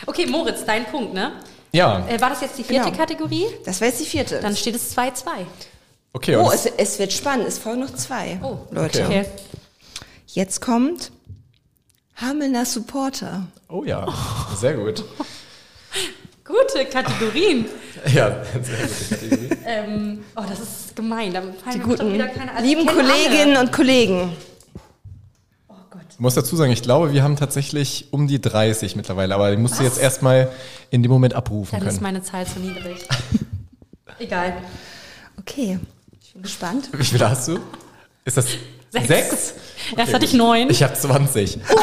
Speaker 1: Okay, Moritz, dein Punkt, ne?
Speaker 2: Ja,
Speaker 1: Äh, war das jetzt die vierte
Speaker 3: Genau.
Speaker 1: Kategorie?
Speaker 3: Das wäre jetzt die vierte.
Speaker 1: Dann steht es 2-2.
Speaker 2: okay.
Speaker 3: oh, es, es wird spannend. Es folgen noch zwei.
Speaker 1: Oh,
Speaker 3: Leute.
Speaker 2: okay.
Speaker 1: Okay.
Speaker 3: Jetzt kommt Hamelner Supporter.
Speaker 2: oh ja, sehr gut.
Speaker 1: Gute Kategorien. [laughs]
Speaker 2: Ja, sehr gute Kategorie.
Speaker 1: ähm, oh, das ist gemein. Da fallen
Speaker 3: Die guten,
Speaker 1: wieder keine also
Speaker 3: lieben Kolleginnen
Speaker 1: alle.
Speaker 3: und Kollegen.
Speaker 1: Oh Gott.
Speaker 2: Ich muss dazu sagen, ich glaube, wir haben tatsächlich um die 30 mittlerweile, aber die musst du jetzt erstmal in dem Moment abrufen
Speaker 1: Dann ist
Speaker 2: können.
Speaker 1: meine Zahl zu niedrig. [laughs] Egal.
Speaker 3: Okay, ich bin gespannt.
Speaker 2: Wie viele hast du? Ist das
Speaker 1: Sechs.
Speaker 2: sechs?
Speaker 1: Erst hatte ich neun.
Speaker 2: Ich habe 20.
Speaker 3: Oh,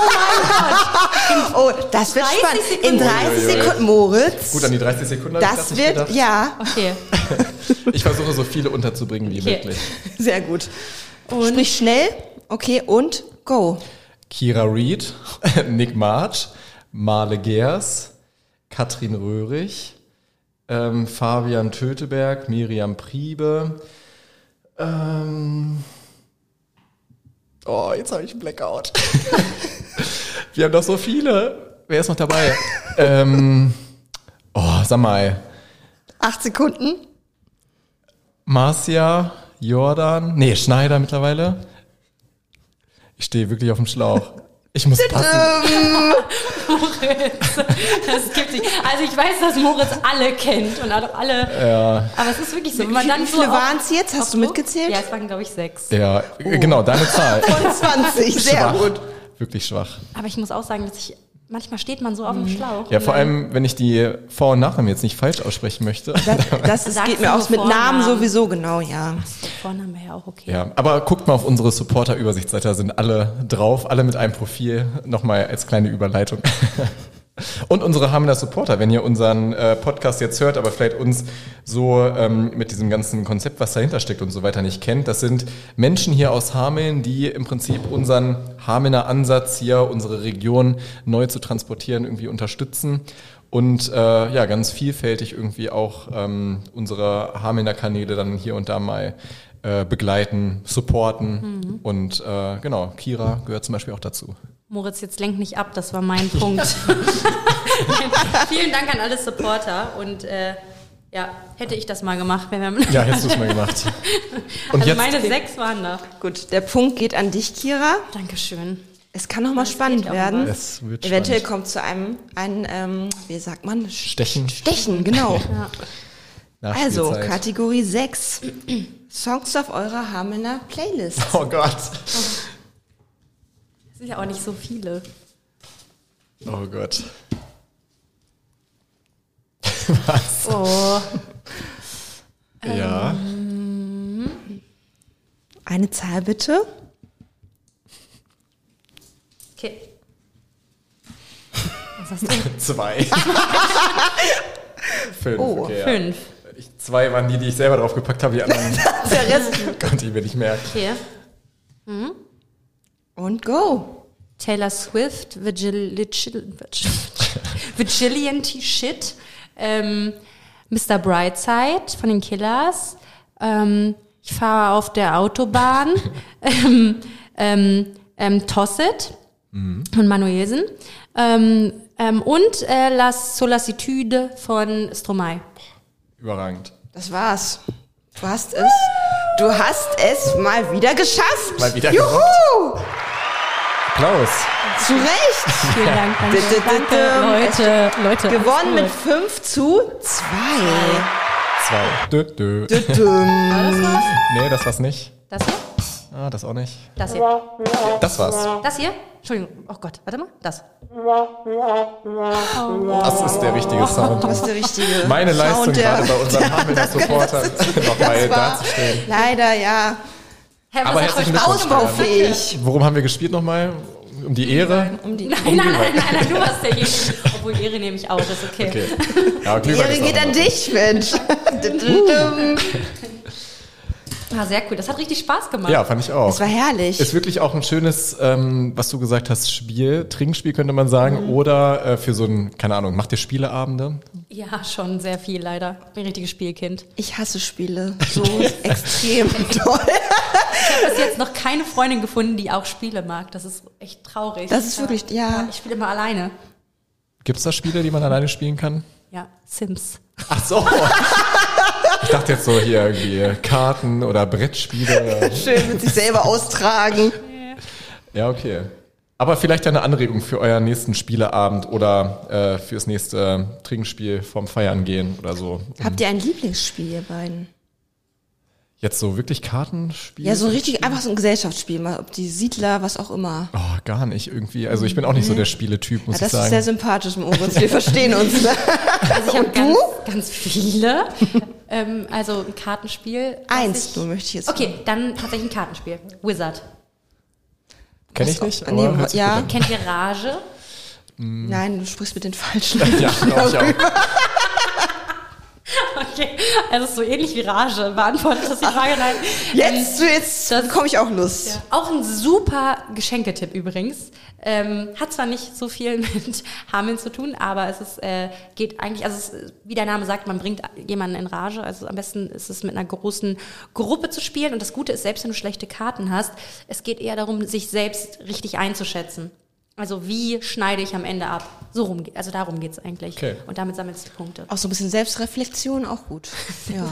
Speaker 3: das wird
Speaker 1: 30
Speaker 3: spannend. In
Speaker 1: Sekunden.
Speaker 3: 30
Speaker 2: Uiuiui.
Speaker 3: Sekunden, Moritz.
Speaker 2: Gut, an die 30 Sekunden
Speaker 3: das
Speaker 2: das
Speaker 3: wird, ja,
Speaker 1: Okay. [laughs]
Speaker 2: Ich versuche so viele unterzubringen wie
Speaker 1: Okay.
Speaker 2: möglich. [laughs]
Speaker 3: sehr gut.
Speaker 1: Und
Speaker 3: Sprich schnell. Okay, und go.
Speaker 2: Kira Reed, [laughs] Nick March, Marle Gers, Katrin Röhrig, ähm, Fabian Töteberg, Miriam Priebe. Ähm, oh, jetzt habe ich einen Blackout. Wir haben doch so viele. Wer ist noch dabei? [laughs] ähm, oh, sag mal.
Speaker 3: Acht Sekunden.
Speaker 2: Marcia, Jordan, nee, Schneider mittlerweile. Ich stehe wirklich auf dem Schlauch. Ich muss passen.
Speaker 1: Moritz. Das gibt nicht. Also ich weiß, dass Moritz alle kennt und auch alle.
Speaker 2: Ja,
Speaker 1: Aber es ist wirklich so. Man
Speaker 3: Wie-
Speaker 1: dann
Speaker 3: wie
Speaker 1: so
Speaker 3: viele
Speaker 1: auf-
Speaker 3: waren's jetzt? Hast du mitgezählt?
Speaker 1: Ja, es waren, glaube ich, sechs.
Speaker 2: ja, genau, deine [laughs] Zahl.
Speaker 3: Von 20, sehr
Speaker 2: Schwach.
Speaker 3: gut.
Speaker 2: Wirklich schwach.
Speaker 1: Aber ich muss auch sagen, dass ich. Manchmal steht man so auf dem Schlauch.
Speaker 2: Ja, vor
Speaker 1: dann-
Speaker 2: allem, wenn ich die Vor- und Nachnamen jetzt nicht falsch aussprechen möchte.
Speaker 3: Das, das [laughs] geht mir aus mit Namen
Speaker 1: Vornamen?
Speaker 3: sowieso, genau, ja.
Speaker 1: Vorname ja auch okay.
Speaker 2: Ja, aber guckt mal auf unsere Supporter-Übersichtsseite, da sind alle drauf, alle mit einem Profil. Nochmal als kleine Überleitung. [laughs] Und unsere Hamener Supporter, wenn ihr unseren äh, Podcast jetzt hört, aber vielleicht uns so ähm, mit diesem ganzen Konzept, was dahinter steckt und so weiter nicht kennt, das sind Menschen hier aus Hameln, die im Prinzip unseren Hamelner Ansatz hier, unsere Region neu zu transportieren, irgendwie unterstützen und äh, ja, ganz vielfältig irgendwie auch ähm, unsere Hamelner Kanäle dann hier und da mal äh, begleiten, supporten und äh, genau, Kira gehört zum Beispiel auch dazu.
Speaker 1: Moritz, jetzt lenk nicht ab, das war mein Punkt. [laughs] [laughs] Vielen Dank an alle Supporter und äh, ja, hätte ich das mal gemacht, wenn wir.
Speaker 2: Ja, hättest du es mal gemacht. [laughs] Und
Speaker 1: also
Speaker 2: jetzt
Speaker 1: meine sechs waren da.
Speaker 3: Gut, der Punkt geht an dich, Kira.
Speaker 1: Dankeschön.
Speaker 3: Es kann noch mal
Speaker 1: Das
Speaker 3: spannend werden.
Speaker 2: Es wird
Speaker 3: Eventuell
Speaker 2: spannend.
Speaker 3: kommt zu einem, ein, ähm, wie sagt man?
Speaker 2: Stechen.
Speaker 3: Stechen, genau. Also,
Speaker 2: Nachspielzeit.
Speaker 3: Kategorie 6. Songs auf eurer Hamelner Playlist.
Speaker 2: Oh Gott.
Speaker 1: Das sind ja auch nicht so viele.
Speaker 2: Oh Gott. [laughs]
Speaker 1: Oh.
Speaker 2: Ja.
Speaker 3: Eine Zahl bitte.
Speaker 1: Okay. Was hast du? [laughs]
Speaker 2: Zwei. [laughs] Fünf.
Speaker 3: Oh,
Speaker 2: okay, ja.
Speaker 1: Fünf.
Speaker 2: Ich, zwei waren die, die ich selber draufgepackt habe, die anderen
Speaker 3: Der Rest.
Speaker 2: konnte ich mir nicht merken.
Speaker 1: Okay.
Speaker 3: Und go.
Speaker 1: Taylor Swift, Vigilante [laughs] Vigilante Shit, ähm, Mr. Brightside von den Killers, ähm, ich fahre auf der Autobahn, [laughs] ähm, ähm, ähm, Toss It von Manuelsen ähm, ähm, und äh, La Solicitude von Stromae.
Speaker 2: Überragend.
Speaker 3: Das war's. Du hast es. Du hast es mal wieder geschafft.
Speaker 2: Mal wieder
Speaker 3: Juhu!
Speaker 2: Applaus.
Speaker 3: Zu Recht. [laughs]
Speaker 1: Vielen Dank, danke, Leute, Leute.
Speaker 3: Gewonnen mit
Speaker 1: alles
Speaker 3: 5 zu 2.
Speaker 2: Zwei. Dö, dö.
Speaker 3: Düm.
Speaker 2: Nee, das war's nicht.
Speaker 1: Das hier?
Speaker 2: Ah, das auch nicht.
Speaker 1: Das hier?
Speaker 2: Das war's.
Speaker 1: Das hier? Entschuldigung, oh Gott, warte mal, das.
Speaker 2: Das ist der richtige Sound.
Speaker 3: Das ist der richtige.
Speaker 2: Meine Leistung
Speaker 3: Sound, der-
Speaker 2: gerade bei unseren [laughs] Hamelner Supportern [laughs] nochmal darzustellen.
Speaker 3: leider ja
Speaker 1: was
Speaker 2: Aber herzlichen Glückwunsch. Worum haben wir gespielt nochmal? Um die Ehre?
Speaker 3: Um die
Speaker 1: Nein, nein, nein, nein, nein, du warst derjenige. [laughs] Obwohl Ehre nehme ich auch, das ist okay.
Speaker 2: Okay. Ja, Glühwein
Speaker 3: Ehre geht an dich, Mensch. Düm.
Speaker 1: Ah, sehr cool. Das hat richtig Spaß gemacht.
Speaker 2: Ja, fand ich auch.
Speaker 3: Das war herrlich.
Speaker 2: Ist wirklich auch ein schönes, ähm, was du gesagt hast, Spiel, Trinkspiel könnte man sagen. Oder äh, für so ein, keine Ahnung, macht ihr Spieleabende?
Speaker 1: Ja, schon sehr viel leider. Ich bin ein richtiges Spielkind.
Speaker 3: Ich hasse Spiele [laughs] so extrem toll. [laughs]
Speaker 1: Ich habe bis jetzt noch keine Freundin gefunden, die auch Spiele mag. Das ist echt traurig.
Speaker 3: Das ist wirklich- ja.
Speaker 1: Ich spiele immer alleine.
Speaker 2: Gibt es da Spiele, die man alleine spielen kann?
Speaker 1: Ja, Sims.
Speaker 2: Ach so. [laughs] Ich dachte jetzt so hier irgendwie Karten oder Brettspiele.
Speaker 3: Schön mit sich selber austragen.
Speaker 2: Ja, okay. Aber vielleicht eine Anregung für euren nächsten Spieleabend oder äh, fürs nächste Trinkspiel vorm Feiern gehen oder so.
Speaker 3: Habt ihr ein Lieblingsspiel, ihr beiden?
Speaker 2: Jetzt so wirklich Kartenspiel?
Speaker 3: Ja, so richtig einfach so ein Gesellschaftsspiel, mal ob die Siedler, was auch immer.
Speaker 2: Oh, gar nicht irgendwie. Also ich bin auch nicht so der Spieletyp, muss
Speaker 3: Ja,
Speaker 2: ich
Speaker 3: das ist
Speaker 2: sagen.
Speaker 3: sehr sympathisch, Moritz. Wir verstehen uns. [laughs]
Speaker 1: Also ich habe ganz, ganz viele. ähm, also ein Kartenspiel.
Speaker 3: Eins
Speaker 1: ich,
Speaker 3: nur möchte ich jetzt.
Speaker 1: Okay, dann tatsächlich ein Kartenspiel. Wizard.
Speaker 2: Kenn ich nicht,
Speaker 3: nee,
Speaker 2: aber sich
Speaker 3: ja.
Speaker 1: Kennt ihr Rage?
Speaker 3: Nein, du sprichst mit den Falschen. [laughs]
Speaker 2: Ja, ich auch.
Speaker 1: Okay, also so ähnlich wie Rage. Beantwortet das die Frage? Nein. [laughs]
Speaker 3: Jetzt, jetzt
Speaker 1: das-
Speaker 3: bekomme ich auch Lust.
Speaker 1: Ja. Auch ein super Geschenketipp übrigens. Ähm, hat zwar nicht so viel [laughs] mit Hameln zu tun, aber es ist, äh, geht eigentlich, also es, wie der Name sagt, man bringt jemanden in Rage. Also am besten ist es mit einer großen Gruppe zu spielen. Und das Gute ist, selbst wenn du schlechte Karten hast, es geht eher darum, sich selbst richtig einzuschätzen. Also wie schneide ich am Ende ab? So rum, also darum geht's eigentlich.
Speaker 2: Okay.
Speaker 1: Und damit sammelst du Punkte.
Speaker 3: Auch so ein bisschen Selbstreflexion, auch gut. [laughs] Ja.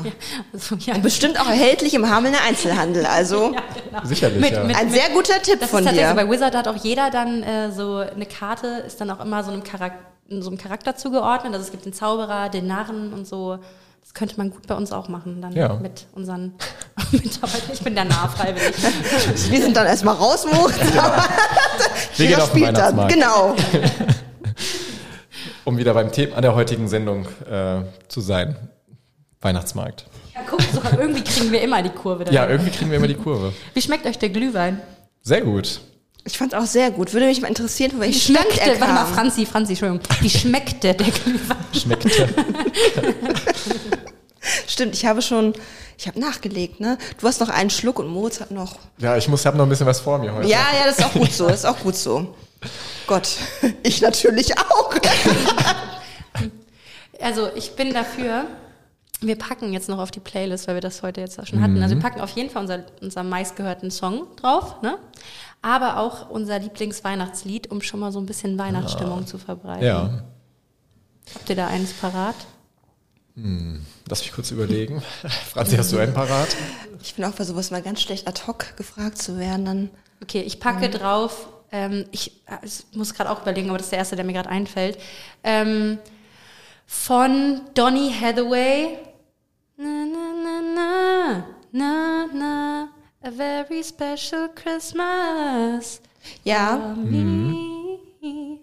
Speaker 1: Also, ja.
Speaker 3: Bestimmt auch erhältlich im Hamelner Einzelhandel. Also [laughs]
Speaker 1: Ja, genau.
Speaker 2: Sicherlich,
Speaker 1: Mit-
Speaker 2: ja.
Speaker 1: mit-
Speaker 3: ein sehr guter Tipp
Speaker 1: Das
Speaker 3: von
Speaker 1: ist tatsächlich so.
Speaker 3: dir.
Speaker 1: Bei Wizard hat auch jeder dann äh, so eine Karte, ist dann auch immer so einem, Charak so einem Charakter zugeordnet. Also es gibt den Zauberer, den Narren und so. Das könnte man gut bei uns auch machen, dann
Speaker 2: Ja.
Speaker 1: mit unseren [laughs] Mitarbeitern. Ich bin der freiwillig.
Speaker 3: Wir sind dann erstmal raus, aber [laughs] [laughs]
Speaker 2: Wir gehen
Speaker 3: jeder spielt dann.
Speaker 2: Weihnachtsmarkt.
Speaker 3: Genau.
Speaker 2: Um wieder beim Thema der heutigen Sendung äh, zu sein. Weihnachtsmarkt.
Speaker 1: Ja, guck, so, irgendwie kriegen wir immer die Kurve.
Speaker 2: Ja,
Speaker 1: dahin.
Speaker 2: irgendwie kriegen wir immer die Kurve.
Speaker 1: Wie schmeckt euch der Glühwein?
Speaker 2: Sehr gut.
Speaker 3: Ich fand auch sehr gut. Würde mich mal interessieren, von
Speaker 1: Wie
Speaker 3: welchem Stand
Speaker 1: schmeckt
Speaker 3: er
Speaker 1: der, warte mal. Franzi, Franzi, Entschuldigung. Wie schmeckt der, der Glühwein?
Speaker 2: Schmeckt. [laughs]
Speaker 3: Stimmt, ich habe schon, ich habe nachgelegt, ne? Du hast noch einen Schluck und Moritz hat noch.
Speaker 2: ja, ich muss, habe noch ein bisschen was vor mir heute.
Speaker 3: Ja, ja, das ist auch gut so, das ist auch gut so. Gott, [laughs] ich natürlich auch. [laughs]
Speaker 1: Also ich bin dafür, wir packen jetzt noch auf die Playlist, weil wir das heute jetzt auch schon hatten. Also wir packen auf jeden Fall unser, unser meistgehörten Song drauf, ne? Aber auch unser Lieblingsweihnachtslied, um schon mal so ein bisschen Weihnachtsstimmung zu verbreiten.
Speaker 2: Ja.
Speaker 1: Habt ihr da eins parat?
Speaker 2: Lass mich kurz überlegen. [laughs] Franzi, hast du einen parat?
Speaker 3: Ich bin auch bei sowas mal ganz schlecht ad hoc gefragt zu werden. Dann
Speaker 1: Okay, ich packe drauf, ähm, ich, äh, ich muss gerade auch überlegen, aber das ist der erste, der mir gerade einfällt. Ähm, von Donny Hathaway. Na, na, na, na, na, na, a very special Christmas.
Speaker 3: ja,
Speaker 1: me.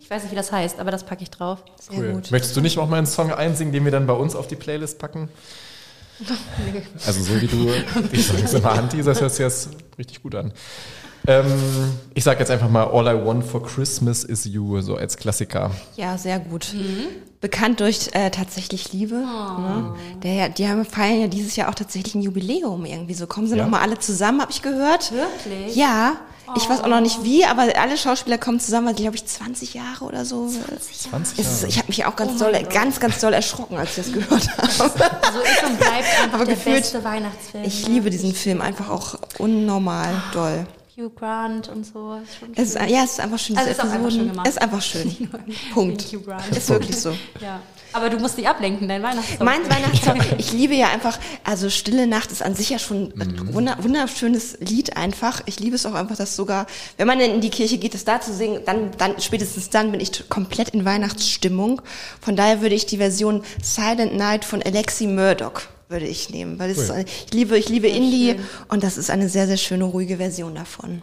Speaker 1: Ich weiß nicht, wie das heißt, aber das packe ich drauf.
Speaker 3: sehr
Speaker 2: Cool.
Speaker 3: gut.
Speaker 2: Möchtest du nicht auch mal einen Song einsingen, den wir dann bei uns auf die Playlist packen? [laughs] Also so wie du [laughs] die Songs immer anteaserst, hört sich das richtig gut an. Ähm, ich sage jetzt einfach mal All I Want for Christmas is You, so als Klassiker.
Speaker 3: Ja, sehr gut. Bekannt durch äh, tatsächlich Liebe. Ne? Der, die haben feiern ja dieses Jahr auch tatsächlich ein Jubiläum irgendwie. So kommen sie
Speaker 2: Ja?
Speaker 3: noch mal alle zusammen, habe ich gehört.
Speaker 1: Wirklich?
Speaker 3: Ja. Ich weiß auch noch nicht wie, aber alle Schauspieler kommen zusammen, weil glaube ich 20 Jahre oder so.
Speaker 2: 20
Speaker 3: Es ist,
Speaker 2: Jahre.
Speaker 3: ich habe mich auch ganz doll, ganz, ganz doll erschrocken, als ich das gehört [laughs] habe.
Speaker 1: Also ist und bleibt einfach
Speaker 3: Aber
Speaker 1: der
Speaker 3: gefühlt-
Speaker 1: beste Weihnachtsfilm.
Speaker 3: Ich
Speaker 1: ne?
Speaker 3: liebe diesen Film einfach auch unnormal doll.
Speaker 1: Hugh Grant und so. Ist schon
Speaker 3: Es ist, ja, es ist einfach schön.
Speaker 1: Also ist auch einfach schön gemacht.
Speaker 3: Es ist einfach schön. [laughs] Punkt.
Speaker 1: Hugh Grant.
Speaker 3: Ist wirklich so.
Speaker 1: Ja. Aber du musst dich ablenken, dein Weihnachtssong.
Speaker 3: Mein [laughs] Weihnachtssong, ich liebe ja einfach, also Stille Nacht ist an sich ja schon ein wunder, wunderschönes Lied einfach. Ich liebe es auch einfach, dass sogar, wenn man in die Kirche geht, das da zu singen, dann, dann, spätestens dann bin ich komplett in Weihnachtsstimmung. Von daher würde ich die Version Silent Night von Alexi Murdoch würde ich nehmen, weil
Speaker 2: Cool.
Speaker 3: eine- ich liebe, ich liebe Indie
Speaker 1: schön.
Speaker 3: und das ist eine sehr, sehr schöne, ruhige Version davon.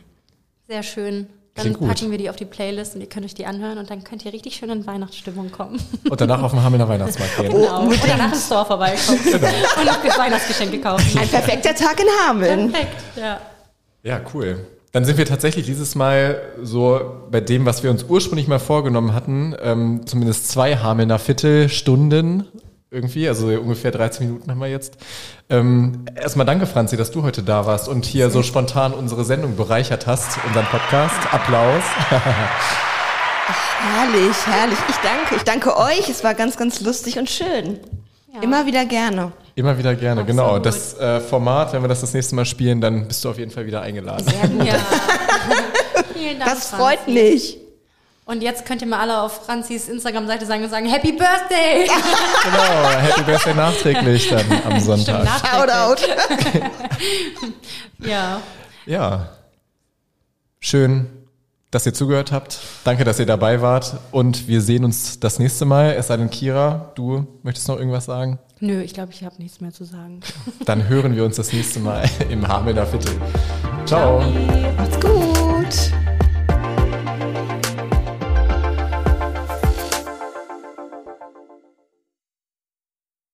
Speaker 1: Sehr schön. Dann
Speaker 2: Klingt gut.
Speaker 1: packen wir die auf die Playlist und ihr könnt euch die anhören und dann könnt ihr richtig schön in Weihnachtsstimmung kommen.
Speaker 2: Und danach auf dem Hamelner Weihnachtsmarkt gehen.
Speaker 1: Genau. Und danach ins Store vorbeikommen. Und noch Weihnachtsgeschenke kaufen.
Speaker 3: Ein perfekter Tag in Hameln.
Speaker 1: Perfekt, ja.
Speaker 2: Ja, cool. Dann sind wir tatsächlich dieses Mal so bei dem, was wir uns ursprünglich mal vorgenommen hatten, ähm, zumindest zwei Hamelner Viertelstunden irgendwie, also ungefähr 13 Minuten haben wir jetzt. Ähm, erstmal danke, Franzi, dass du heute da warst und hier so spontan unsere Sendung bereichert hast, unseren Podcast. Applaus.
Speaker 3: Herrlich, herrlich. Ich danke, ich danke euch. Es war ganz, ganz lustig und schön.
Speaker 1: Ja.
Speaker 3: Immer wieder gerne.
Speaker 2: Immer wieder gerne,
Speaker 1: Absolut.
Speaker 2: genau. Das äh, Format, wenn wir das das nächste Mal spielen, dann bist du auf jeden Fall wieder eingeladen.
Speaker 3: Sehr gut.
Speaker 1: ja. [laughs] Vielen Dank.
Speaker 3: Das freut
Speaker 1: Franzi.
Speaker 3: mich.
Speaker 1: Und jetzt könnt ihr mal alle auf Franzis Instagram-Seite sagen und sagen Happy Birthday! [laughs]
Speaker 2: genau, Happy Birthday nachträglich dann am Sonntag.
Speaker 1: nachträglich.
Speaker 3: Shoutout.
Speaker 1: Ja.
Speaker 2: Ja. Schön, dass ihr zugehört habt. Danke, dass ihr dabei wart. Und wir sehen uns das nächste Mal. Es sei denn, Kira, du möchtest noch irgendwas sagen?
Speaker 1: Nö, ich glaube, ich habe nichts mehr zu sagen. [laughs]
Speaker 2: Dann hören wir uns das nächste Mal im Hamelner Viertel. Ciao.
Speaker 3: Macht's